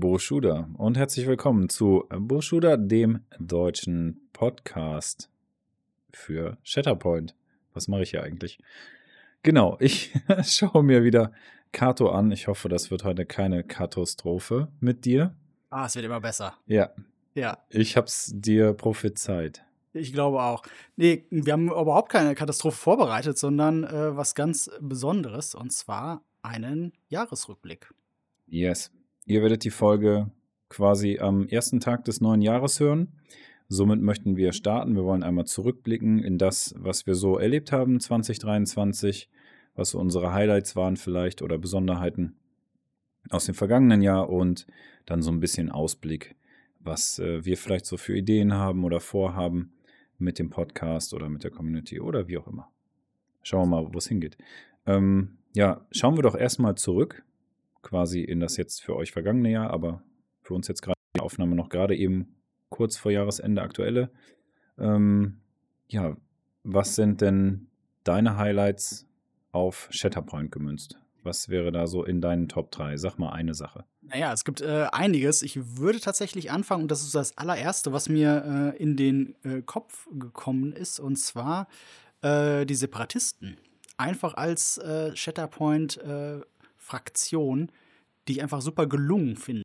Burschuda und herzlich willkommen zu Burschuda, dem deutschen Podcast für Shatterpoint. Was mache ich hier eigentlich? Genau, ich schaue mir wieder Kato an. Ich hoffe, das wird heute keine Katastrophe mit dir. Ah, es wird immer besser. Ja. Ja. Ich hab's dir prophezeit. Ich glaube auch. Nee, wir haben überhaupt keine Katastrophe vorbereitet, sondern äh, was ganz Besonderes und zwar einen Jahresrückblick. Yes. Ihr werdet die Folge quasi am ersten Tag des neuen Jahres hören. Somit möchten wir starten. Wir wollen einmal zurückblicken in das, was wir so erlebt haben 2023, was so unsere Highlights waren vielleicht oder Besonderheiten aus dem vergangenen Jahr und dann so ein bisschen Ausblick, was äh, wir vielleicht so für Ideen haben oder vorhaben mit dem Podcast oder mit der Community oder wie auch immer. Schauen wir mal, wo es hingeht. Ähm, ja, schauen wir doch erstmal zurück quasi in das jetzt für euch vergangene Jahr, aber für uns jetzt gerade die Aufnahme noch gerade eben kurz vor Jahresende aktuelle. Ähm, ja, was sind denn deine Highlights auf Shatterpoint gemünzt? Was wäre da so in deinen Top 3? Sag mal eine Sache. Naja, es gibt äh, einiges. Ich würde tatsächlich anfangen, und das ist das allererste, was mir äh, in den äh, Kopf gekommen ist, und zwar äh, die Separatisten. Einfach als äh, Shatterpoint äh, Fraktion, die ich einfach super gelungen finde.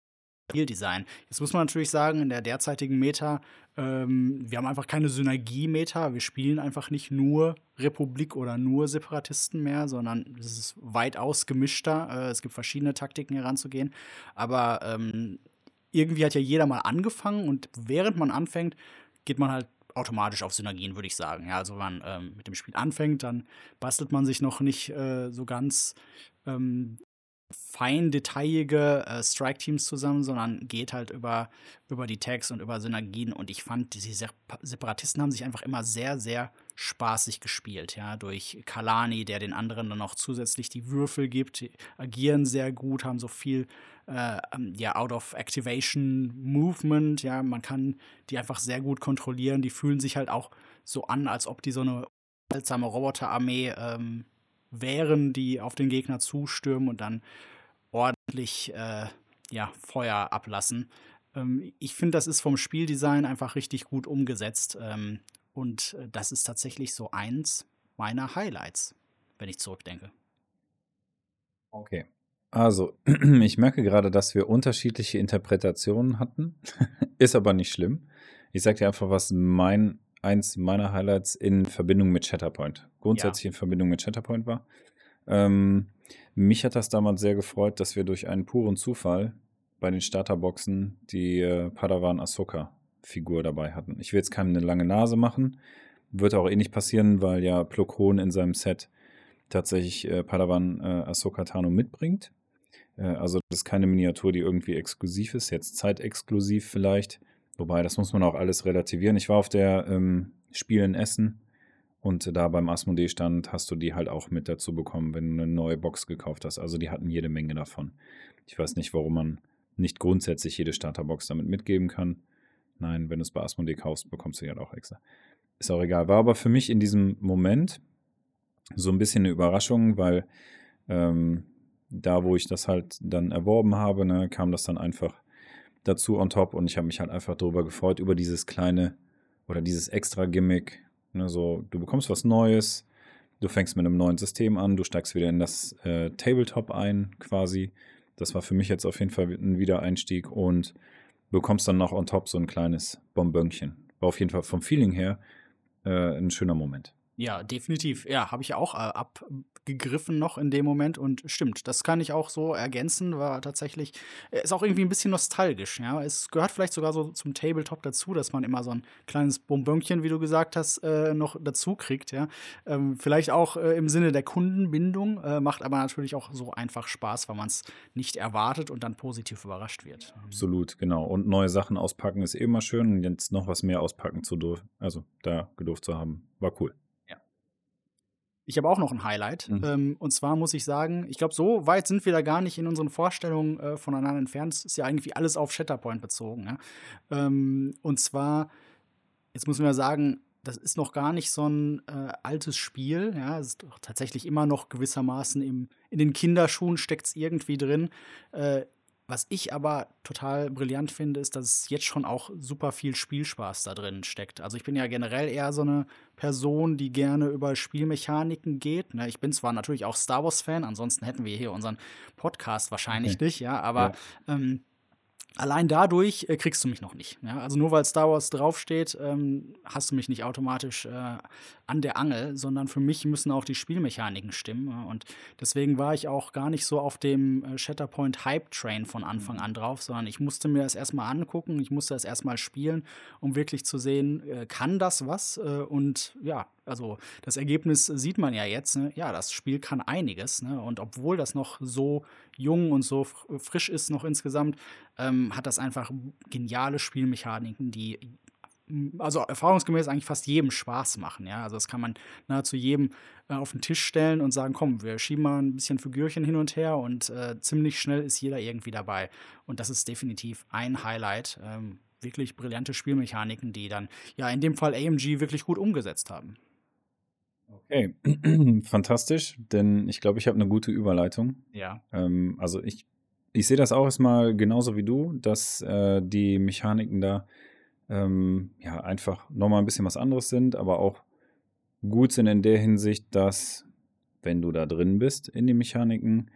Spieldesign. Jetzt muss man natürlich sagen, in der derzeitigen Meta, ähm, wir haben einfach keine Synergie-Meta. Wir spielen einfach nicht nur Republik oder nur Separatisten mehr, sondern es ist weitaus gemischter. Äh, es gibt verschiedene Taktiken heranzugehen. Aber ähm, irgendwie hat ja jeder mal angefangen und während man anfängt, geht man halt automatisch auf Synergien, würde ich sagen. Ja, also wenn man ähm, mit dem Spiel anfängt, dann bastelt man sich noch nicht äh, so ganz ähm, fein detailige äh, Strike-Teams zusammen, sondern geht halt über, über die Tags und über Synergien. Und ich fand, diese Se Separatisten haben sich einfach immer sehr, sehr spaßig gespielt. Ja, durch Kalani, der den anderen dann noch zusätzlich die Würfel gibt, die agieren sehr gut, haben so viel äh, ähm, ja, Out-of-Activation-Movement. Ja, man kann die einfach sehr gut kontrollieren. Die fühlen sich halt auch so an, als ob die so eine seltsame Roboterarmee ähm, wären, die auf den Gegner zustürmen und dann ordentlich äh, ja, Feuer ablassen. Ähm, ich finde, das ist vom Spieldesign einfach richtig gut umgesetzt. Ähm, und äh, das ist tatsächlich so eins meiner Highlights, wenn ich zurückdenke. Okay. Also, ich merke gerade, dass wir unterschiedliche Interpretationen hatten. ist aber nicht schlimm. Ich sage dir einfach, was mein eins meiner Highlights in Verbindung mit Chatterpoint. Grundsätzlich ja. in Verbindung mit Chatterpoint war. Ähm, mich hat das damals sehr gefreut, dass wir durch einen puren Zufall bei den Starterboxen die äh, Padawan Ahsoka Figur dabei hatten. Ich will jetzt keine lange Nase machen. Wird auch eh nicht passieren, weil ja Plokon in seinem Set tatsächlich äh, Padawan äh, Ahsoka Tano mitbringt. Äh, also das ist keine Miniatur, die irgendwie exklusiv ist, jetzt zeitexklusiv vielleicht. Wobei, das muss man auch alles relativieren. Ich war auf der ähm, Spiel in Essen und da beim Asmodee-Stand hast du die halt auch mit dazu bekommen, wenn du eine neue Box gekauft hast. Also die hatten jede Menge davon. Ich weiß nicht, warum man nicht grundsätzlich jede Starterbox damit mitgeben kann. Nein, wenn du es bei Asmodee kaufst, bekommst du die halt auch extra. Ist auch egal. War aber für mich in diesem Moment so ein bisschen eine Überraschung, weil ähm, da, wo ich das halt dann erworben habe, ne, kam das dann einfach dazu on top und ich habe mich halt einfach darüber gefreut, über dieses kleine oder dieses extra Gimmick. Ne, so, du bekommst was Neues, du fängst mit einem neuen System an, du steigst wieder in das äh, Tabletop ein, quasi. Das war für mich jetzt auf jeden Fall ein Wiedereinstieg und bekommst dann noch on top so ein kleines Bonbönchen. War auf jeden Fall vom Feeling her äh, ein schöner Moment. Ja, definitiv. Ja, habe ich auch äh, abgegriffen noch in dem Moment und stimmt, das kann ich auch so ergänzen, war tatsächlich, äh, ist auch irgendwie ein bisschen nostalgisch, ja. Es gehört vielleicht sogar so zum Tabletop dazu, dass man immer so ein kleines Bonbönchen, wie du gesagt hast, äh, noch dazu kriegt, ja. Ähm, vielleicht auch äh, im Sinne der Kundenbindung, äh, macht aber natürlich auch so einfach Spaß, weil man es nicht erwartet und dann positiv überrascht wird. Absolut, genau. Und neue Sachen auspacken ist eh immer schön und jetzt noch was mehr auspacken zu dürfen, also da gedurft zu haben, war cool. Ich habe auch noch ein Highlight. Mhm. Ähm, und zwar muss ich sagen, ich glaube, so weit sind wir da gar nicht in unseren Vorstellungen äh, voneinander entfernt. Es ist ja irgendwie alles auf Shatterpoint bezogen. Ja? Ähm, und zwar, jetzt muss man ja sagen, das ist noch gar nicht so ein äh, altes Spiel. Ja, es ist tatsächlich immer noch gewissermaßen im, in den Kinderschuhen steckt es irgendwie drin. Äh, was ich aber total brillant finde, ist, dass jetzt schon auch super viel Spielspaß da drin steckt. Also ich bin ja generell eher so eine Person, die gerne über Spielmechaniken geht. Ne? Ich bin zwar natürlich auch Star Wars-Fan, ansonsten hätten wir hier unseren Podcast wahrscheinlich okay. nicht, ja, aber ja. Ähm, Allein dadurch äh, kriegst du mich noch nicht. Ja? Also nur weil Star Wars draufsteht, ähm, hast du mich nicht automatisch äh, an der Angel, sondern für mich müssen auch die Spielmechaniken stimmen. Ja? Und deswegen war ich auch gar nicht so auf dem äh, Shatterpoint Hype Train von Anfang an drauf, sondern ich musste mir das erstmal angucken, ich musste das erstmal spielen, um wirklich zu sehen, äh, kann das was? Äh, und ja, also das Ergebnis sieht man ja jetzt. Ne? Ja, das Spiel kann einiges. Ne? Und obwohl das noch so jung und so frisch ist noch insgesamt, ähm, hat das einfach geniale Spielmechaniken, die also erfahrungsgemäß eigentlich fast jedem Spaß machen. Ja? Also das kann man nahezu jedem äh, auf den Tisch stellen und sagen, komm, wir schieben mal ein bisschen Figürchen hin und her und äh, ziemlich schnell ist jeder irgendwie dabei. Und das ist definitiv ein Highlight. Ähm, wirklich brillante Spielmechaniken, die dann ja in dem Fall AMG wirklich gut umgesetzt haben. Okay, fantastisch, denn ich glaube, ich habe eine gute Überleitung. Ja. Ähm, also ich, ich sehe das auch erstmal genauso wie du, dass äh, die Mechaniken da ähm, ja einfach nochmal ein bisschen was anderes sind, aber auch gut sind in der Hinsicht, dass wenn du da drin bist in die Mechaniken,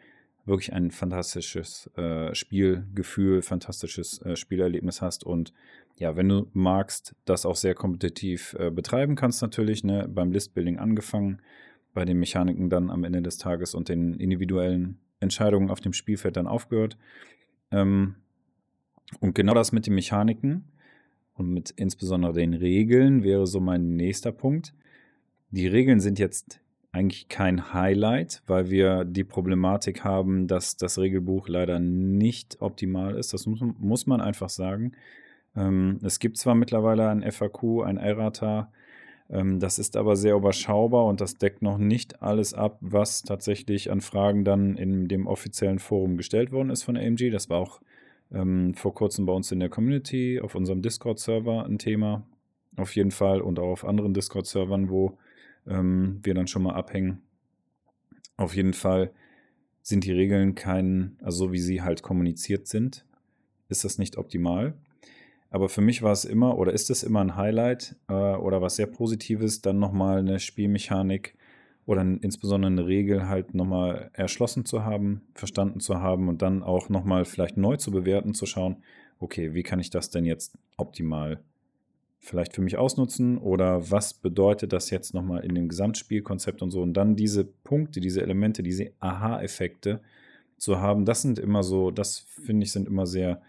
wirklich ein fantastisches äh, Spielgefühl, fantastisches äh, Spielerlebnis hast und ja, wenn du magst, das auch sehr kompetitiv äh, betreiben kannst natürlich, ne, beim Listbuilding angefangen, bei den Mechaniken dann am Ende des Tages und den individuellen Entscheidungen auf dem Spielfeld dann aufgehört. Ähm, und genau das mit den Mechaniken und mit insbesondere den Regeln wäre so mein nächster Punkt. Die Regeln sind jetzt eigentlich kein Highlight, weil wir die Problematik haben, dass das Regelbuch leider nicht optimal ist. Das muss, muss man einfach sagen. Ähm, es gibt zwar mittlerweile ein FAQ, ein Errata, ähm, das ist aber sehr überschaubar und das deckt noch nicht alles ab, was tatsächlich an Fragen dann in dem offiziellen Forum gestellt worden ist von AMG. Das war auch ähm, vor kurzem bei uns in der Community, auf unserem Discord-Server ein Thema. Auf jeden Fall und auch auf anderen Discord-Servern, wo ähm, wir dann schon mal abhängen. Auf jeden Fall sind die Regeln kein, also so wie sie halt kommuniziert sind, ist das nicht optimal. Aber für mich war es immer oder ist es immer ein Highlight äh, oder was sehr Positives, dann nochmal eine Spielmechanik oder insbesondere eine Regel halt nochmal erschlossen zu haben, verstanden zu haben und dann auch nochmal vielleicht neu zu bewerten, zu schauen, okay, wie kann ich das denn jetzt optimal vielleicht für mich ausnutzen oder was bedeutet das jetzt nochmal in dem Gesamtspielkonzept und so und dann diese Punkte, diese Elemente, diese Aha-Effekte zu haben, das sind immer so, das finde ich sind immer sehr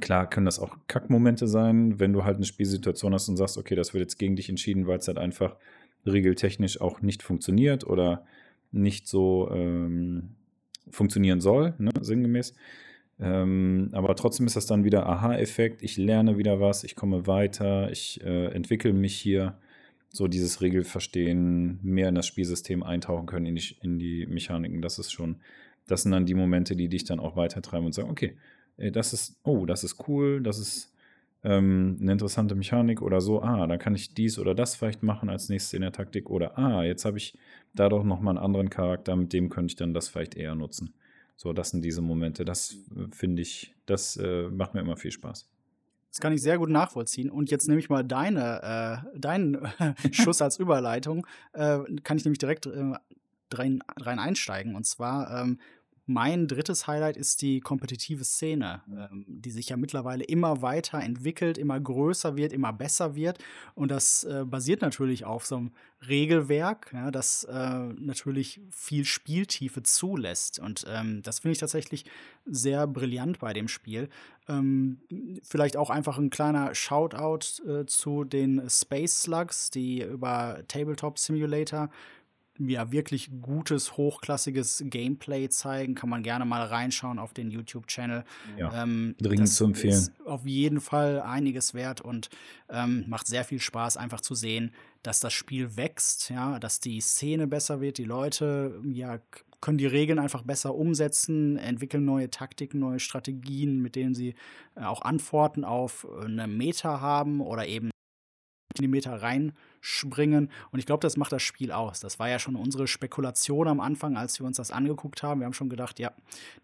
Klar können das auch Kackmomente sein, wenn du halt eine Spielsituation hast und sagst, okay, das wird jetzt gegen dich entschieden, weil es halt einfach regeltechnisch auch nicht funktioniert oder nicht so ähm, funktionieren soll, ne, sinngemäß. Ähm, aber trotzdem ist das dann wieder Aha-Effekt. Ich lerne wieder was, ich komme weiter, ich äh, entwickle mich hier. So dieses Regelverstehen, mehr in das Spielsystem eintauchen können, in die, in die Mechaniken. Das ist schon, das sind dann die Momente, die dich dann auch weitertreiben und sagen, okay, das ist, oh, das ist cool, das ist ähm, eine interessante Mechanik oder so, ah, dann kann ich dies oder das vielleicht machen als nächstes in der Taktik oder ah, jetzt habe ich da doch nochmal einen anderen Charakter, mit dem könnte ich dann das vielleicht eher nutzen. So, das sind diese Momente, das äh, finde ich, das äh, macht mir immer viel Spaß. Das kann ich sehr gut nachvollziehen. Und jetzt nehme ich mal deine, äh, deinen Schuss als Überleitung. Äh, kann ich nämlich direkt äh, rein, rein einsteigen. Und zwar ähm, mein drittes Highlight ist die kompetitive Szene, ähm, die sich ja mittlerweile immer weiter entwickelt, immer größer wird, immer besser wird. Und das äh, basiert natürlich auf so einem Regelwerk, ja, das äh, natürlich viel Spieltiefe zulässt. Und ähm, das finde ich tatsächlich sehr brillant bei dem Spiel. Ähm, vielleicht auch einfach ein kleiner Shoutout äh, zu den Space Slugs, die über Tabletop Simulator ja wirklich gutes, hochklassiges Gameplay zeigen. Kann man gerne mal reinschauen auf den YouTube-Channel. Ja, ähm, dringend zu empfehlen. Ist auf jeden Fall einiges wert und ähm, macht sehr viel Spaß, einfach zu sehen, dass das Spiel wächst, ja, dass die Szene besser wird, die Leute ja können die Regeln einfach besser umsetzen, entwickeln neue Taktiken, neue Strategien, mit denen sie äh, auch Antworten auf eine Meta haben oder eben in die Meta rein springen. Und ich glaube, das macht das Spiel aus. Das war ja schon unsere Spekulation am Anfang, als wir uns das angeguckt haben. Wir haben schon gedacht, ja,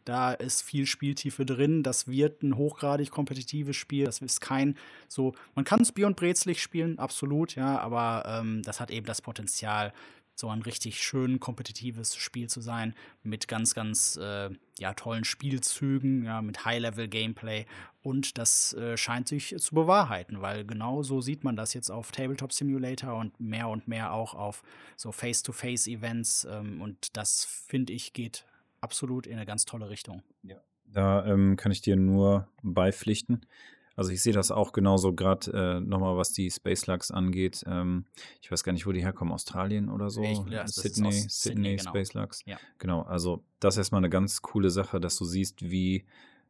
da ist viel Spieltiefe drin. Das wird ein hochgradig kompetitives Spiel. Das ist kein so, man kann es Bier und Brezlig spielen, absolut, ja, aber ähm, das hat eben das Potenzial so ein richtig schön kompetitives Spiel zu sein, mit ganz, ganz äh, ja, tollen Spielzügen, ja, mit High-Level-Gameplay. Und das äh, scheint sich zu bewahrheiten, weil genau so sieht man das jetzt auf Tabletop Simulator und mehr und mehr auch auf so Face-to-Face-Events. Ähm, und das, finde ich, geht absolut in eine ganz tolle Richtung. Ja. Da ähm, kann ich dir nur beipflichten. Also ich sehe das auch genauso, gerade äh, nochmal, was die Space Lux angeht. Ähm, ich weiß gar nicht, wo die herkommen, Australien oder so. Ich, ja, Sydney, Sydney, Sydney genau. Space Lux. Ja. Genau, also das ist erstmal eine ganz coole Sache, dass du siehst, wie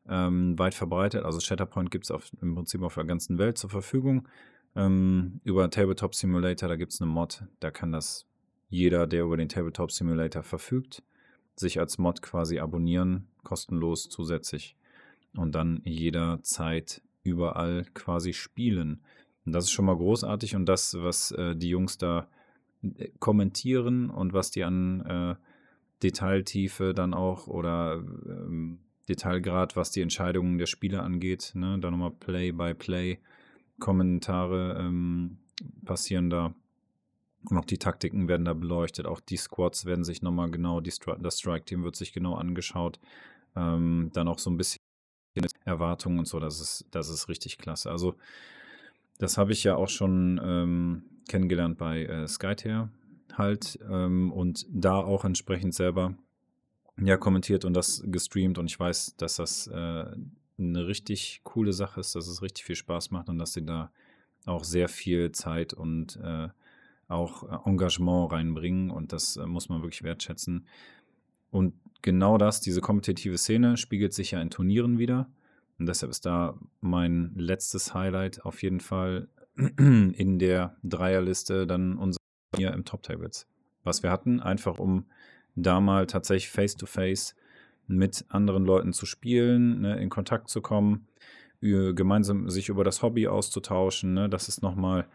ähm, weit verbreitet, also Shatterpoint gibt es im Prinzip auf der ganzen Welt zur Verfügung. Ähm, über Tabletop Simulator, da gibt es eine Mod, da kann das jeder, der über den Tabletop Simulator verfügt, sich als Mod quasi abonnieren, kostenlos zusätzlich und dann jederzeit überall quasi spielen. Und das ist schon mal großartig und das, was äh, die Jungs da äh, kommentieren und was die an äh, Detailtiefe dann auch oder ähm, Detailgrad, was die Entscheidungen der Spieler angeht, ne, da nochmal Play by Play Kommentare ähm, passieren da. Und auch die Taktiken werden da beleuchtet, auch die Squads werden sich nochmal genau, die Stri das Strike-Team wird sich genau angeschaut. Ähm, dann auch so ein bisschen Erwartungen und so. Das ist, das ist richtig klasse. Also, das habe ich ja auch schon ähm, kennengelernt bei äh, Skytear halt ähm, und da auch entsprechend selber ja kommentiert und das gestreamt und ich weiß, dass das äh, eine richtig coole Sache ist, dass es richtig viel Spaß macht und dass sie da auch sehr viel Zeit und äh, auch Engagement reinbringen und das äh, muss man wirklich wertschätzen. Und genau das, diese kompetitive Szene, spiegelt sich ja in Turnieren wieder. Und deshalb ist da mein letztes Highlight auf jeden Fall in der Dreierliste dann unser hier im Top Tables. Was wir hatten, einfach um da mal tatsächlich face-to-face -face mit anderen Leuten zu spielen, ne, in Kontakt zu kommen, gemeinsam sich über das Hobby auszutauschen. Ne, das ist nochmal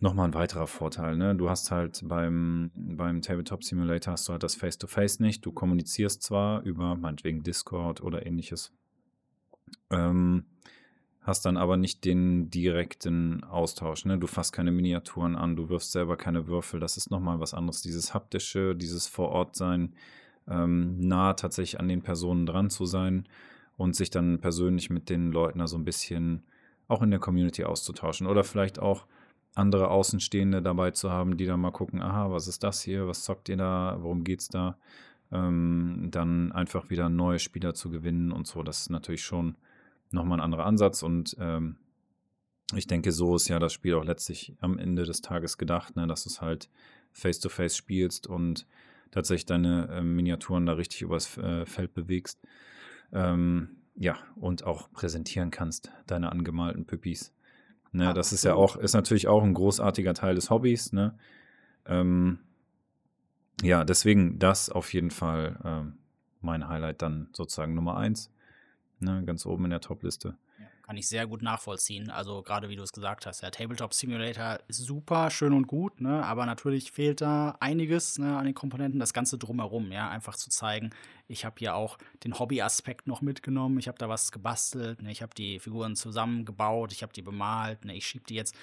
nochmal ein weiterer Vorteil. Ne? Du hast halt beim, beim Tabletop Simulator hast du halt das Face-to-Face -face nicht. Du kommunizierst zwar über meinetwegen Discord oder ähnliches, ähm, hast dann aber nicht den direkten Austausch. Ne? Du fasst keine Miniaturen an, du wirfst selber keine Würfel. Das ist nochmal was anderes. Dieses haptische, dieses Vorortsein, ähm, nah tatsächlich an den Personen dran zu sein und sich dann persönlich mit den Leuten da so ein bisschen auch in der Community auszutauschen. Oder vielleicht auch andere Außenstehende dabei zu haben, die dann mal gucken, aha, was ist das hier, was zockt ihr da, worum geht's da? Ähm, dann einfach wieder neue Spieler zu gewinnen und so. Das ist natürlich schon nochmal ein anderer Ansatz und ähm, ich denke, so ist ja das Spiel auch letztlich am Ende des Tages gedacht, ne, dass du es halt face-to-face -face spielst und tatsächlich deine äh, Miniaturen da richtig übers äh, Feld bewegst. Ähm, ja, und auch präsentieren kannst, deine angemalten Püppis. Ne, das ist ja auch, ist natürlich auch ein großartiger Teil des Hobbys. Ne? Ähm, ja, deswegen das auf jeden Fall ähm, mein Highlight dann sozusagen Nummer eins. Ne, ganz oben in der Top-Liste. Kann ich sehr gut nachvollziehen. Also gerade wie du es gesagt hast, der Tabletop Simulator ist super, schön und gut, ne? aber natürlich fehlt da einiges ne, an den Komponenten, das Ganze drumherum, ja, einfach zu zeigen. Ich habe hier auch den Hobby-Aspekt noch mitgenommen, ich habe da was gebastelt, ne? ich habe die Figuren zusammengebaut, ich habe die bemalt, ne? ich schiebe die jetzt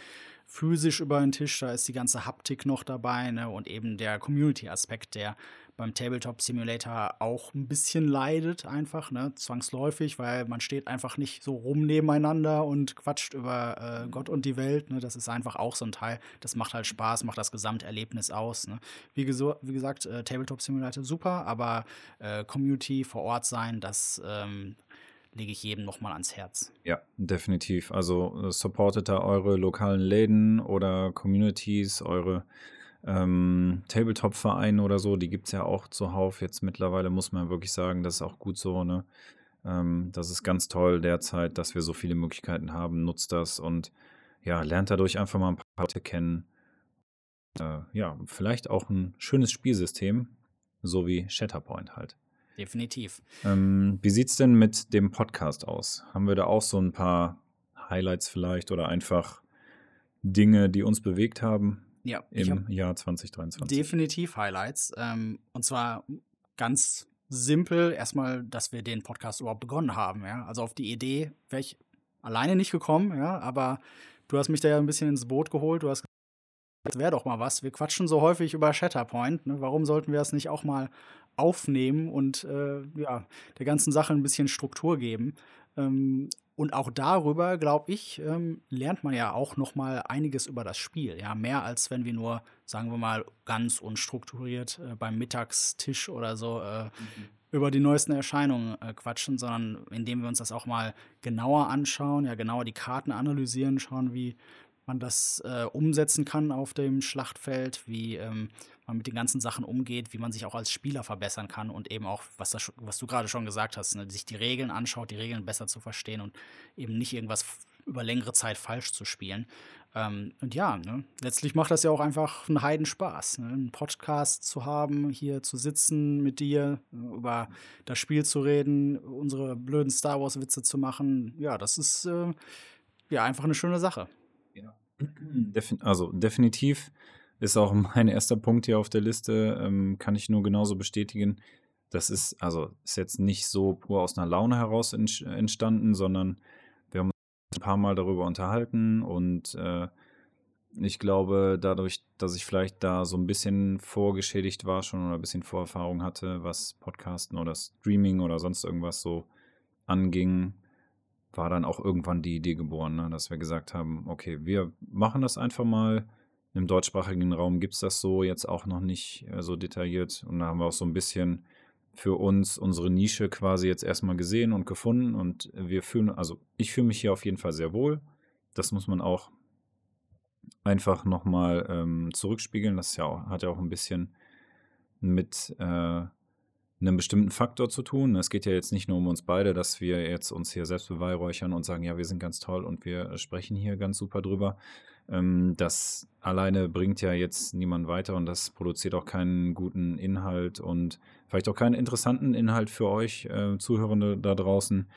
physisch über den Tisch, da ist die ganze Haptik noch dabei ne? und eben der Community-Aspekt, der beim Tabletop Simulator auch ein bisschen leidet, einfach, ne, zwangsläufig, weil man steht einfach nicht so rum nebeneinander und quatscht über äh, Gott und die Welt. Ne? Das ist einfach auch so ein Teil. Das macht halt Spaß, macht das Gesamterlebnis aus. Ne? Wie, wie, gesagt, äh, Tabletop Simulator super, aber äh, Community vor Ort sein, das ähm, lege ich jedem nochmal ans Herz. Ja, definitiv. Also äh, supportet da eure lokalen Läden oder Communities, eure ähm, Tabletop-Vereine oder so, die gibt es ja auch zuhauf. Jetzt mittlerweile muss man wirklich sagen, das ist auch gut so, ne? Ähm, das ist ganz toll derzeit, dass wir so viele Möglichkeiten haben. Nutzt das und ja, lernt dadurch einfach mal ein paar Leute kennen. Äh, ja, vielleicht auch ein schönes Spielsystem, so wie Shatterpoint halt. Definitiv. Ähm, wie sieht es denn mit dem Podcast aus? Haben wir da auch so ein paar Highlights vielleicht oder einfach Dinge, die uns bewegt haben? Ja, im Jahr 2023. Definitiv Highlights. Ähm, und zwar ganz simpel erstmal, dass wir den Podcast überhaupt begonnen haben. Ja? Also auf die Idee wäre ich alleine nicht gekommen, ja, aber du hast mich da ja ein bisschen ins Boot geholt. Du hast gesagt, das wäre doch mal was. Wir quatschen so häufig über Shatterpoint. Ne? Warum sollten wir das nicht auch mal aufnehmen und äh, ja, der ganzen Sache ein bisschen Struktur geben? Ähm, und auch darüber, glaube ich, ähm, lernt man ja auch noch mal einiges über das Spiel. Ja, mehr als wenn wir nur, sagen wir mal, ganz unstrukturiert äh, beim Mittagstisch oder so äh, mhm. über die neuesten Erscheinungen äh, quatschen, sondern indem wir uns das auch mal genauer anschauen, ja, genauer die Karten analysieren, schauen, wie man das äh, umsetzen kann auf dem Schlachtfeld, wie ähm, man mit den ganzen Sachen umgeht, wie man sich auch als Spieler verbessern kann und eben auch, was, das, was du gerade schon gesagt hast, ne, sich die Regeln anschaut, die Regeln besser zu verstehen und eben nicht irgendwas über längere Zeit falsch zu spielen. Ähm, und ja, ne, letztlich macht das ja auch einfach einen Heidenspaß, ne, einen Podcast zu haben, hier zu sitzen mit dir, über das Spiel zu reden, unsere blöden Star Wars-Witze zu machen. Ja, das ist äh, ja einfach eine schöne Sache. Also definitiv ist auch mein erster Punkt hier auf der Liste, ähm, kann ich nur genauso bestätigen. Das ist, also ist jetzt nicht so pur aus einer Laune heraus entstanden, sondern wir haben uns ein paar Mal darüber unterhalten und äh, ich glaube, dadurch, dass ich vielleicht da so ein bisschen vorgeschädigt war schon oder ein bisschen Vorerfahrung hatte, was Podcasten oder Streaming oder sonst irgendwas so anging, war dann auch irgendwann die Idee geboren, ne, dass wir gesagt haben, okay, wir machen das einfach mal im deutschsprachigen Raum gibt es das so jetzt auch noch nicht äh, so detailliert. Und da haben wir auch so ein bisschen für uns unsere Nische quasi jetzt erstmal gesehen und gefunden. Und wir fühlen, also ich fühle mich hier auf jeden Fall sehr wohl. Das muss man auch einfach nochmal ähm, zurückspiegeln. Das ja auch, hat ja auch ein bisschen mit äh, einem bestimmten Faktor zu tun. Es geht ja jetzt nicht nur um uns beide, dass wir jetzt uns hier selbst beweihräuchern und sagen, ja, wir sind ganz toll und wir sprechen hier ganz super drüber, ähm, das alleine bringt ja jetzt niemand weiter und das produziert auch keinen guten Inhalt und vielleicht auch keinen interessanten Inhalt für euch äh, Zuhörende da draußen,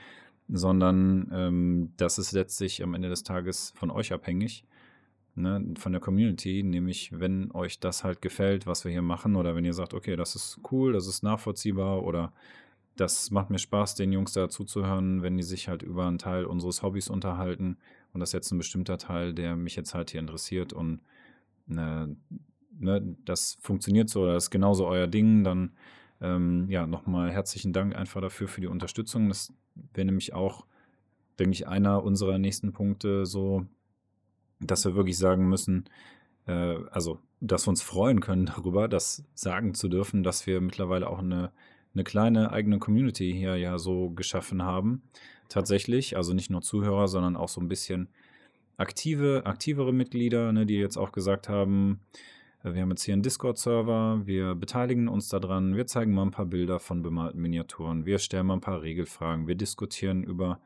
sondern ähm, das ist letztlich am Ende des Tages von euch abhängig, ne, von der Community, nämlich wenn euch das halt gefällt, was wir hier machen oder wenn ihr sagt, okay, das ist cool, das ist nachvollziehbar oder das macht mir Spaß, den Jungs da zuzuhören, wenn die sich halt über einen Teil unseres Hobbys unterhalten und das ist jetzt ein bestimmter Teil, der mich jetzt halt hier interessiert und ne, ne, das funktioniert so, das ist genauso euer Ding, dann ähm, ja, nochmal herzlichen Dank einfach dafür für die Unterstützung. Das wäre nämlich auch, denke ich, einer unserer nächsten Punkte so, dass wir wirklich sagen müssen, äh, also, dass wir uns freuen können darüber, das sagen zu dürfen, dass wir mittlerweile auch eine, eine kleine eigene Community hier ja so geschaffen haben tatsächlich. Also nicht nur Zuhörer, sondern auch so ein bisschen aktive, aktivere Mitglieder, ne, die jetzt auch gesagt haben, äh, wir haben jetzt hier einen Discord-Server, wir beteiligen uns daran, wir zeigen mal ein paar Bilder von bemalten Miniaturen, wir stellen mal ein paar Regelfragen, wir diskutieren über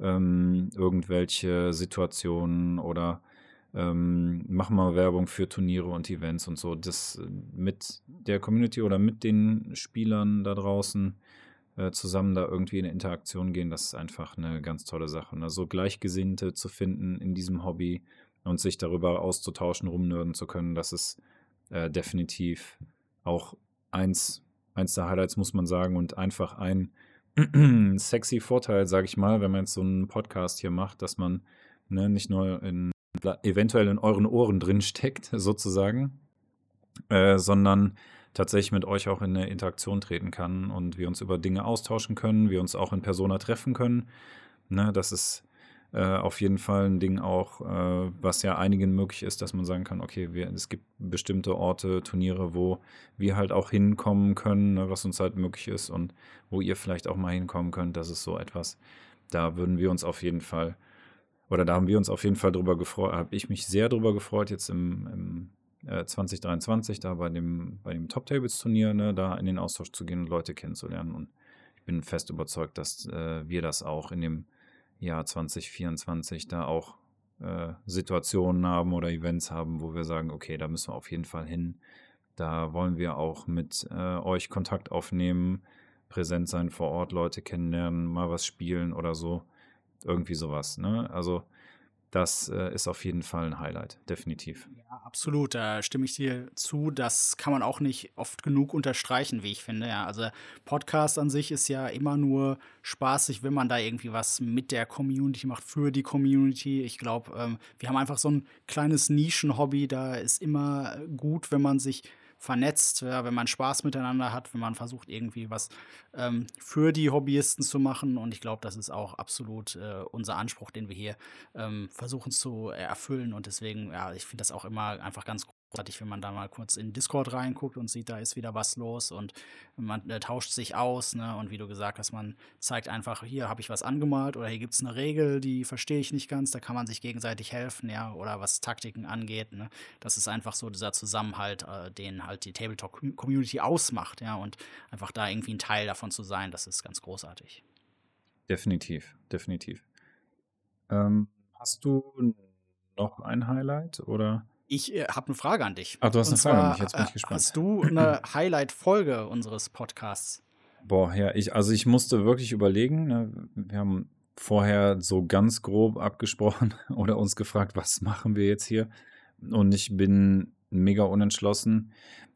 ähm, irgendwelche Situationen oder ähm, machen mal Werbung für Turniere und Events und so. Das äh, mit der Community oder mit den Spielern da draußen äh, zusammen da irgendwie in Interaktion gehen, das ist einfach eine ganz tolle Sache. Ne? So Gleichgesinnte zu finden in diesem Hobby und sich darüber auszutauschen, rumnörden zu können, das ist äh, definitiv auch eins, eins der Highlights, muss man sagen, und einfach ein sexy Vorteil, sage ich mal, wenn man jetzt so einen Podcast hier macht, dass man ne, nicht nur in, eventuell in euren Ohren drin steckt, sozusagen, äh, sondern tatsächlich mit euch auch in eine Interaktion treten kann und wir uns über Dinge austauschen können, wir uns auch in Persona treffen können. Ne, das ist äh, auf jeden Fall ein Ding auch, äh, was ja einigen möglich ist, dass man sagen kann, okay, wir, es gibt bestimmte Orte, Turniere, wo wir halt auch hinkommen können, ne, was uns halt möglich ist und wo ihr vielleicht auch mal hinkommen könnt. Das ist so etwas, da würden wir uns auf jeden Fall, oder da haben wir uns auf jeden Fall drüber gefreut, habe ich mich sehr drüber gefreut, jetzt im, im 2023 äh, da bei dem, bei dem Top Tables Turnier, ne, da in den Austausch zu gehen und Leute kennenzulernen. Und ich bin fest überzeugt, dass äh, wir das auch in dem Jahr 2024 da auch äh, Situationen haben oder Events haben, wo wir sagen, okay, da müssen wir auf jeden Fall hin. Da wollen wir auch mit äh, euch Kontakt aufnehmen, präsent sein vor Ort, Leute kennenlernen, mal was spielen oder so. Irgendwie sowas. Ne? Also das äh, ist auf jeden Fall ein Highlight, definitiv. Ja, absolut. Da stimme ich dir zu. Das kann man auch nicht oft genug unterstreichen, wie ich finde. Ja, also Podcast an sich ist ja immer nur spaßig, wenn man da irgendwie was mit der Community macht, für die Community. Ich glaube, ähm, wir haben einfach so ein kleines Nischenhobby. Da ist immer gut, wenn man sich vernetzt, ja, wenn man Spaß miteinander hat, wenn man versucht, irgendwie was ähm, für die Hobbyisten zu machen. Und ich glaube, das ist auch absolut äh, unser Anspruch, den wir hier ähm, versuchen zu erfüllen. Und deswegen, ja, ich finde das auch immer einfach ganz großartig, wenn man da mal kurz in Discord reinguckt und sieht, da ist wieder was los und man äh, tauscht sich aus. Ne? Und wie du gesagt hast, man zeigt einfach, hier habe ich was angemalt oder hier gibt es eine Regel, die verstehe ich nicht ganz, da kann man sich gegenseitig helfen, ja, oder was Taktiken angeht. Ne? Das ist einfach so dieser Zusammenhalt, äh, den halt die Tabletop-Community ausmacht, ja, und einfach da irgendwie ein Teil davon zu sein, das ist ganz großartig. Definitiv, definitiv. Ähm, hast du noch ein Highlight oder? Ich äh, habe eine Frage an dich. Ach, du hast Und eine Frage an mich, jetzt bin ich gespannt. Hast du eine Highlight-Folge unseres Podcasts? Boah, ja, ich, also ich musste wirklich überlegen. Ne? Wir haben vorher so ganz grob abgesprochen oder uns gefragt, was machen wir jetzt hier? Und ich bin mega unentschlossen.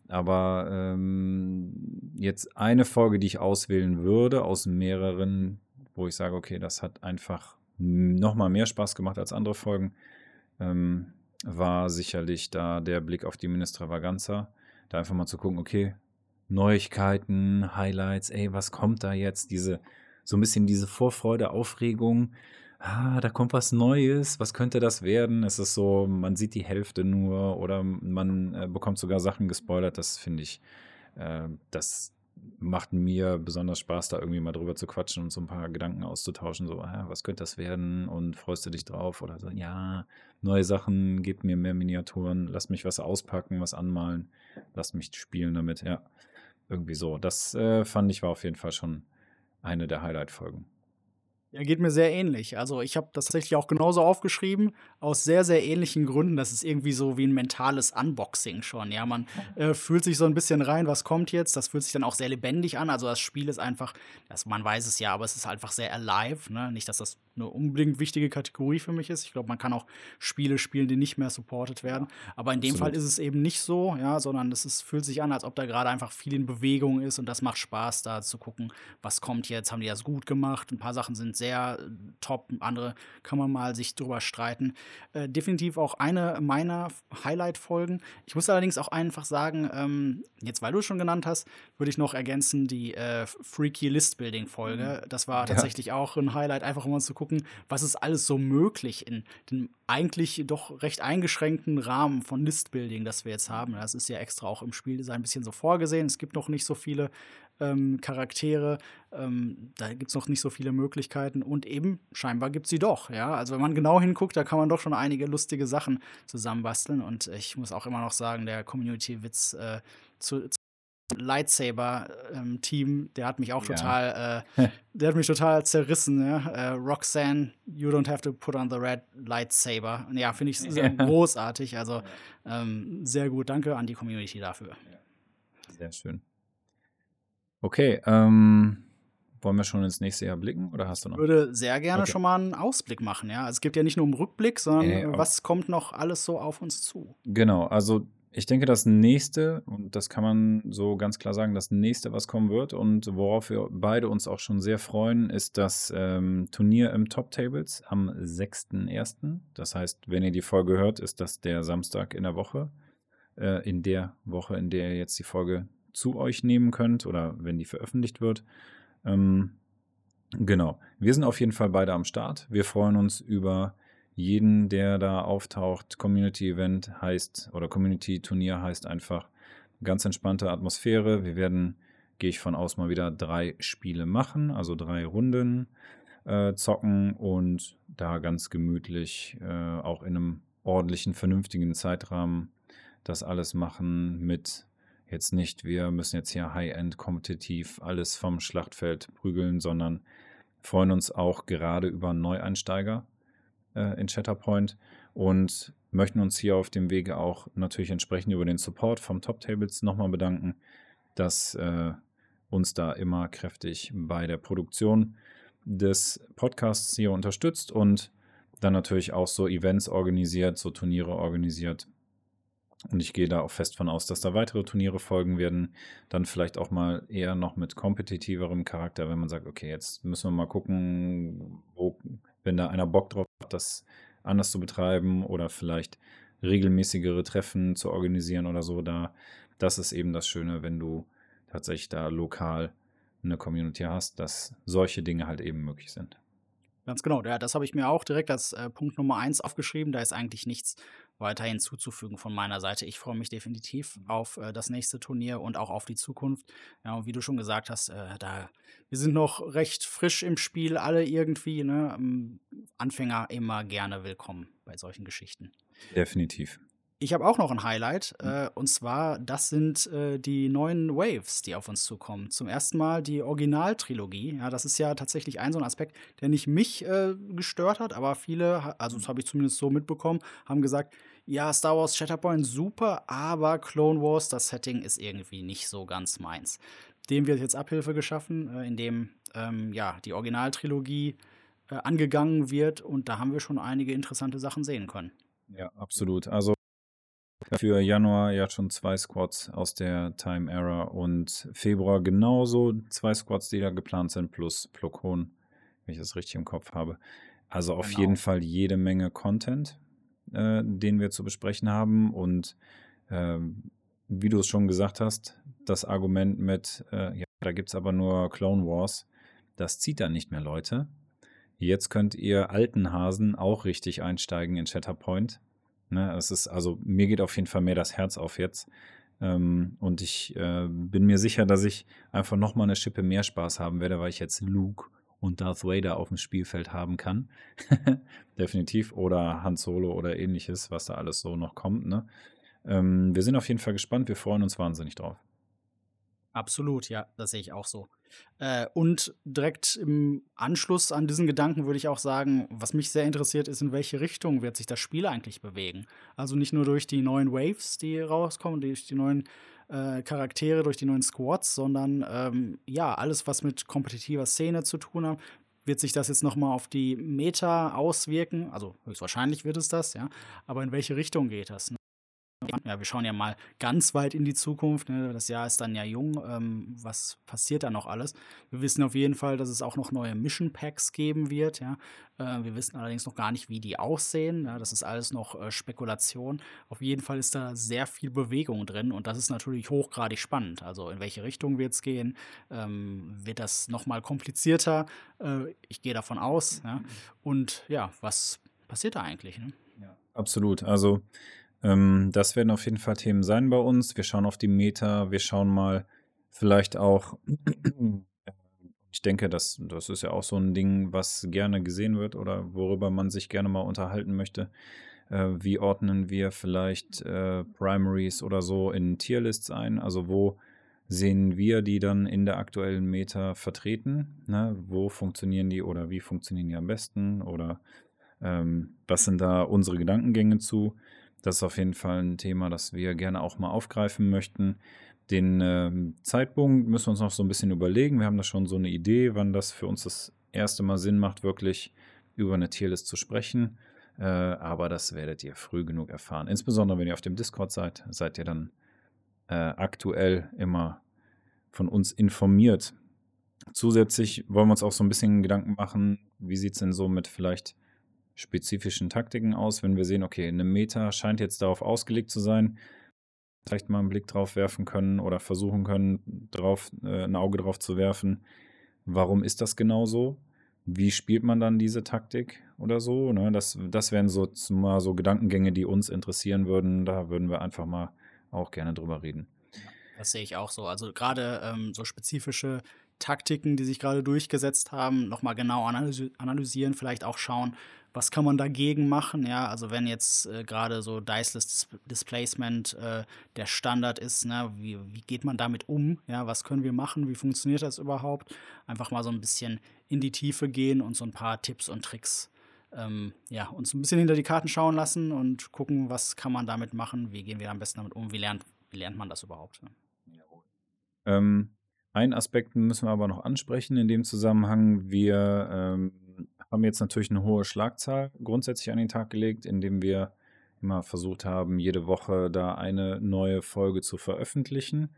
Aber ähm, jetzt eine Folge, die ich auswählen würde, aus mehreren, wo ich sage, okay, das hat einfach nochmal mehr Spaß gemacht als andere Folgen, ähm, war sicherlich da der Blick auf die Ministravaganza. Da einfach mal zu gucken, okay, Neuigkeiten, Highlights, ey, was kommt da jetzt? Diese, so ein bisschen diese Vorfreude, Aufregung. Ah, da kommt was Neues, was könnte das werden? Es ist so, man sieht die Hälfte nur oder man äh, bekommt sogar Sachen gespoilert. Das finde ich, äh, das macht mir besonders Spaß, da irgendwie mal drüber zu quatschen und so ein paar Gedanken auszutauschen. So, ah, was könnte das werden? Und freust du dich drauf? Oder so, ja, neue Sachen, gib mir mehr Miniaturen, lass mich was auspacken, was anmalen, lass mich spielen damit, ja. Irgendwie so. Das äh, fand ich war auf jeden Fall schon eine der Highlight-Folgen. Ja, geht mir sehr ähnlich. Also ich habe das tatsächlich auch genauso aufgeschrieben, aus sehr, sehr ähnlichen Gründen. Das ist irgendwie so wie ein mentales Unboxing schon. Ja, man äh, fühlt sich so ein bisschen rein, was kommt jetzt. Das fühlt sich dann auch sehr lebendig an. Also das Spiel ist einfach, das, man weiß es ja, aber es ist einfach sehr alive. Ne? Nicht, dass das eine unbedingt wichtige Kategorie für mich ist. Ich glaube, man kann auch Spiele spielen, die nicht mehr supported werden. Aber in dem Absolut. Fall ist es eben nicht so, ja, sondern es ist, fühlt sich an, als ob da gerade einfach viel in Bewegung ist und das macht Spaß, da zu gucken, was kommt jetzt, haben die das gut gemacht. Ein paar Sachen sind sehr top, andere kann man mal sich drüber streiten. Äh, definitiv auch eine meiner Highlight-Folgen. Ich muss allerdings auch einfach sagen, ähm, jetzt weil du es schon genannt hast, würde ich noch ergänzen die äh, Freaky List-Building-Folge. Das war Ja. tatsächlich auch ein Highlight, einfach um mal zu gucken, was ist alles so möglich in dem eigentlich doch recht eingeschränkten Rahmen von List-Building, das wir jetzt haben. Das ist ja extra auch im Spieldesign ein bisschen so vorgesehen. Es gibt noch nicht so viele ähm, Charaktere, ähm, da gibt es noch nicht so viele Möglichkeiten und eben scheinbar gibt es sie doch. Ja, also wenn man genau hinguckt, da kann man doch schon einige lustige Sachen zusammenbasteln und ich muss auch immer noch sagen, der Community-Witz äh, zu, zu Lightsaber-Team, der hat mich auch Ja. total, äh, der hat mich total zerrissen. Ja? Äh, Roxanne, you don't have to put on the red lightsaber. Ja, finde ich sehr Ja. großartig. Also ähm, sehr gut. Danke an die Community dafür. Sehr schön. Okay, ähm, wollen wir schon ins nächste Jahr blicken oder hast du Ich noch? würde sehr gerne Okay. schon mal einen Ausblick machen. Ja, also es gibt ja nicht nur einen Rückblick, sondern Äh, was kommt noch alles so auf uns zu? Genau, also ich denke, das nächste, und das kann man so ganz klar sagen, das nächste, was kommen wird und worauf wir beide uns auch schon sehr freuen, ist das ähm, Turnier im Top Tables am 6.1. Das heißt, wenn ihr die Folge hört, ist das der Samstag in der Woche, äh, in der Woche, in der ihr jetzt die Folge zu euch nehmen könnt oder wenn die veröffentlicht wird. Ähm, genau, wir sind auf jeden Fall beide am Start. Wir freuen uns über jeden, der da auftaucht. Community Event heißt oder Community Turnier heißt einfach ganz entspannte Atmosphäre. Wir werden, gehe ich von aus, mal wieder drei Spiele machen, also drei Runden äh, zocken und da ganz gemütlich äh, auch in einem ordentlichen, vernünftigen Zeitrahmen das alles machen mit jetzt nicht, wir müssen jetzt hier High-End kompetitiv alles vom Schlachtfeld prügeln, sondern freuen uns auch gerade über Neueinsteiger äh, in Chatterpoint und möchten uns hier auf dem Wege auch natürlich entsprechend über den Support vom Top Tables nochmal bedanken, dass äh, uns da immer kräftig bei der Produktion des Podcasts hier unterstützt und dann natürlich auch so Events organisiert, so Turniere organisiert. Und ich gehe da auch fest von aus, dass da weitere Turniere folgen werden. Dann vielleicht auch mal eher noch mit kompetitiverem Charakter, wenn man sagt, okay, jetzt müssen wir mal gucken, wo, wenn da einer Bock drauf hat, das anders zu betreiben oder vielleicht regelmäßigere Treffen zu organisieren oder so. Da, das ist eben das Schöne, wenn du tatsächlich da lokal eine Community hast, dass solche Dinge halt eben möglich sind. Ganz genau, ja, das habe ich mir auch direkt als äh, Punkt Nummer eins aufgeschrieben. Da ist eigentlich nichts weiter hinzuzufügen von meiner Seite. Ich freue mich definitiv auf äh, das nächste Turnier und auch auf die Zukunft. Ja, und wie du schon gesagt hast, äh, da wir sind noch recht frisch im Spiel, alle irgendwie. Ne? Ähm, Anfänger immer gerne willkommen bei solchen Geschichten. Definitiv. Ich habe auch noch ein Highlight, mhm. äh, und zwar, das sind äh, die neuen Waves, die auf uns zukommen. Zum ersten Mal die Originaltrilogie. Ja, das ist ja tatsächlich ein so ein Aspekt, der nicht mich äh, gestört hat, aber viele, also das habe ich zumindest so mitbekommen, haben gesagt, ja, Star Wars Shatterpoint super, aber Clone Wars, das Setting ist irgendwie nicht so ganz meins. Dem wird jetzt Abhilfe geschaffen, äh, indem ähm, ja, die Originaltrilogie äh, angegangen wird und da haben wir schon einige interessante Sachen sehen können. Ja, absolut. Also für Januar ja schon zwei Squads aus der Time Era und Februar genauso zwei Squads, die da geplant sind, plus Plokon, wenn ich das richtig im Kopf habe. Also auf genau. jeden Fall jede Menge Content, äh, den wir zu besprechen haben. Und äh, wie du es schon gesagt hast, das Argument mit, äh, ja, da gibt es aber nur Clone Wars, das zieht dann nicht mehr Leute. Jetzt könnt ihr alten Hasen auch richtig einsteigen in Shatterpoint Ne? Es ist, also mir geht auf jeden Fall mehr das Herz auf jetzt. Ähm, und ich äh, bin mir sicher, dass ich einfach nochmal eine Schippe mehr Spaß haben werde, weil ich jetzt Luke und Darth Vader auf dem Spielfeld haben kann. Definitiv. Oder Han Solo oder ähnliches, was da alles so noch kommt. Ne? Ähm, wir sind auf jeden Fall gespannt. Wir freuen uns wahnsinnig drauf. Absolut, ja, das sehe ich auch so. Äh, und direkt im Anschluss an diesen Gedanken würde ich auch sagen, was mich sehr interessiert, ist, in welche Richtung wird sich das Spiel eigentlich bewegen. Also nicht nur durch die neuen Waves, die rauskommen, durch die neuen äh, Charaktere, durch die neuen Squads, sondern ähm, ja, alles, was mit kompetitiver Szene zu tun hat. Wird sich das jetzt nochmal auf die Meta auswirken? Also höchstwahrscheinlich wird es das, ja. Aber in welche Richtung geht das? Ne? Ja, wir schauen ja mal ganz weit in die Zukunft. Ne? Das Jahr ist dann ja jung. Ähm, was passiert da noch alles? Wir wissen auf jeden Fall, dass es auch noch neue Mission Packs geben wird. Ja? Äh, wir wissen allerdings noch gar nicht, wie die aussehen. Ja? Das ist alles noch äh, Spekulation. Auf jeden Fall ist da sehr viel Bewegung drin und das ist natürlich hochgradig spannend. Also in welche Richtung wird es gehen? Ähm, wird das noch mal komplizierter? Äh, ich gehe davon aus. Ja? Und ja, was passiert da eigentlich? Ne? Ja, absolut. Also ähm, das werden auf jeden Fall Themen sein bei uns. Wir schauen auf die Meta, wir schauen mal vielleicht auch, ich denke, das, das ist ja auch so ein Ding, was gerne gesehen wird oder worüber man sich gerne mal unterhalten möchte. Äh, wie ordnen wir vielleicht äh, Primaries oder so in Tierlists ein? Also wo sehen wir die dann in der aktuellen Meta vertreten? Ne? Wo funktionieren die oder wie funktionieren die am besten? Oder ähm, was sind da unsere Gedankengänge zu? Das ist auf jeden Fall ein Thema, das wir gerne auch mal aufgreifen möchten. Den äh, Zeitpunkt müssen wir uns noch so ein bisschen überlegen. Wir haben da schon so eine Idee, wann das für uns das erste Mal Sinn macht, wirklich über eine Tierlist zu sprechen. Äh, aber das werdet ihr früh genug erfahren. Insbesondere wenn ihr auf dem Discord seid, seid ihr dann äh, aktuell immer von uns informiert. Zusätzlich wollen wir uns auch so ein bisschen Gedanken machen, wie sieht es denn so mit vielleicht spezifischen Taktiken aus, wenn wir sehen, okay, eine Meta scheint jetzt darauf ausgelegt zu sein, vielleicht mal einen Blick drauf werfen können oder versuchen können, drauf, äh, ein Auge drauf zu werfen. Warum ist das genau so? Wie spielt man dann diese Taktik oder so? Ne? Das, das wären so mal so Gedankengänge, die uns interessieren würden. Da würden wir einfach mal auch gerne drüber reden. Das sehe ich auch so. Also gerade ähm, so spezifische Taktiken, die sich gerade durchgesetzt haben, nochmal genau analysieren, vielleicht auch schauen, was kann man dagegen machen? Ja, also wenn jetzt äh, gerade so Diceless Displacement äh, der Standard ist, ne, wie, wie geht man damit um? Ja, was können wir machen? Wie funktioniert das überhaupt? Einfach mal so ein bisschen in die Tiefe gehen und so ein paar Tipps und Tricks ähm, ja, uns ein bisschen hinter die Karten schauen lassen und gucken, was kann man damit machen, wie gehen wir am besten damit um, wie lernt, wie lernt man das überhaupt? Ne? Ähm, einen Aspekt müssen wir aber noch ansprechen in dem Zusammenhang. Wir ähm, haben jetzt natürlich eine hohe Schlagzahl grundsätzlich an den Tag gelegt, indem wir immer versucht haben, jede Woche da eine neue Folge zu veröffentlichen.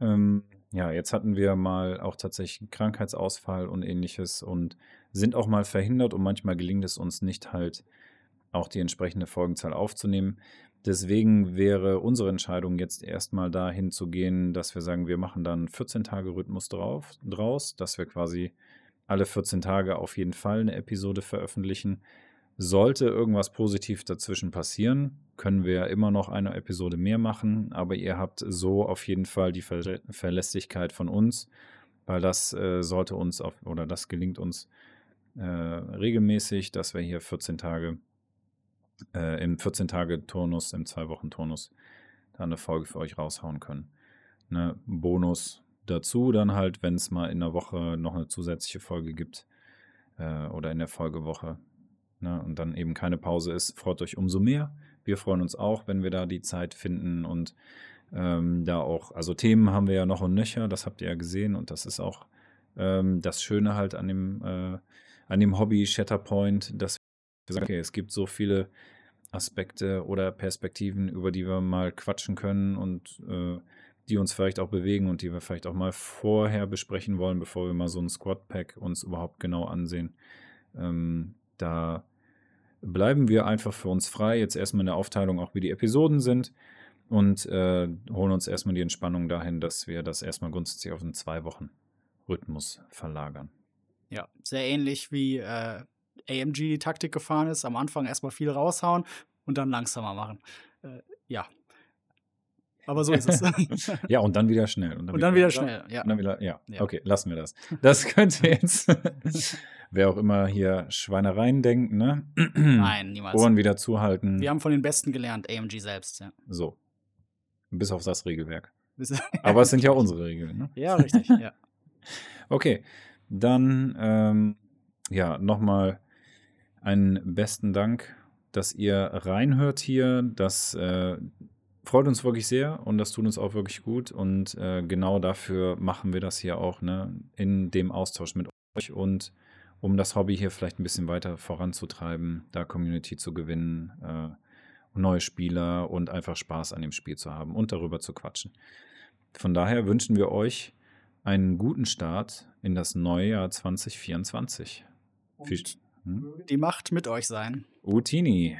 Ähm, ja, jetzt hatten wir mal auch tatsächlich einen Krankheitsausfall und ähnliches und sind auch mal verhindert und manchmal gelingt es uns nicht halt auch die entsprechende Folgenzahl aufzunehmen. Deswegen wäre unsere Entscheidung jetzt erstmal dahin zu gehen, dass wir sagen, wir machen dann 14-Tage-Rhythmus drauf, draus, dass wir quasi alle 14 Tage auf jeden Fall eine Episode veröffentlichen. Sollte irgendwas positiv dazwischen passieren, können wir immer noch eine Episode mehr machen, aber ihr habt so auf jeden Fall die Ver Verlässlichkeit von uns, weil das äh, sollte uns auf, oder das gelingt uns äh, regelmäßig, dass wir hier 14 Tage äh, im 14-Tage-Turnus, im 2-Wochen-Turnus da eine Folge für euch raushauen können. Ne, Bonus dazu dann halt, wenn es mal in der Woche noch eine zusätzliche Folge gibt äh, oder in der Folgewoche ne, und dann eben keine Pause ist, freut euch umso mehr. Wir freuen uns auch, wenn wir da die Zeit finden und ähm, da auch, also Themen haben wir ja noch und nöcher, das habt ihr ja gesehen und das ist auch ähm, das Schöne halt an dem, äh, an dem Hobby Shatterpoint, dass wir sagen, okay, es gibt so viele Aspekte oder Perspektiven, über die wir mal quatschen können und äh, die uns vielleicht auch bewegen und die wir vielleicht auch mal vorher besprechen wollen, bevor wir mal so ein Squad-Pack uns überhaupt genau ansehen. Ähm, da bleiben wir einfach für uns frei, jetzt erstmal in der Aufteilung auch, wie die Episoden sind und äh, holen uns erstmal die Entspannung dahin, dass wir das erstmal grundsätzlich auf einen Zwei-Wochen-Rhythmus verlagern. Ja, sehr ähnlich wie äh, AMG die Taktik gefahren ist. Am Anfang erstmal viel raushauen und dann langsamer machen. Äh, ja. Aber so ist es. ja, und dann wieder schnell. Und dann, und dann wieder, wieder, schnell, ja. Und dann wieder, ja. ja. Okay, lassen wir das. Das könnte jetzt, wer auch immer hier Schweinereien denkt, ne? Nein, niemals. Ohren wieder zuhalten. Wir haben von den Besten gelernt, AMG selbst, ja. So. Bis auf das Regelwerk. Aber es sind ja unsere Regeln, ne? Ja, richtig, ja. Okay, dann, ähm, ja, nochmal einen besten Dank, dass ihr reinhört hier. Das äh, freut uns wirklich sehr und das tut uns auch wirklich gut. Und äh, genau dafür machen wir das hier auch, ne? in dem Austausch mit euch und um das Hobby hier vielleicht ein bisschen weiter voranzutreiben, da Community zu gewinnen, äh, neue Spieler und einfach Spaß an dem Spiel zu haben und darüber zu quatschen. Von daher wünschen wir euch einen guten Start in das neue Jahr 2024. Viel, hm? Die Macht mit euch sein. Utini.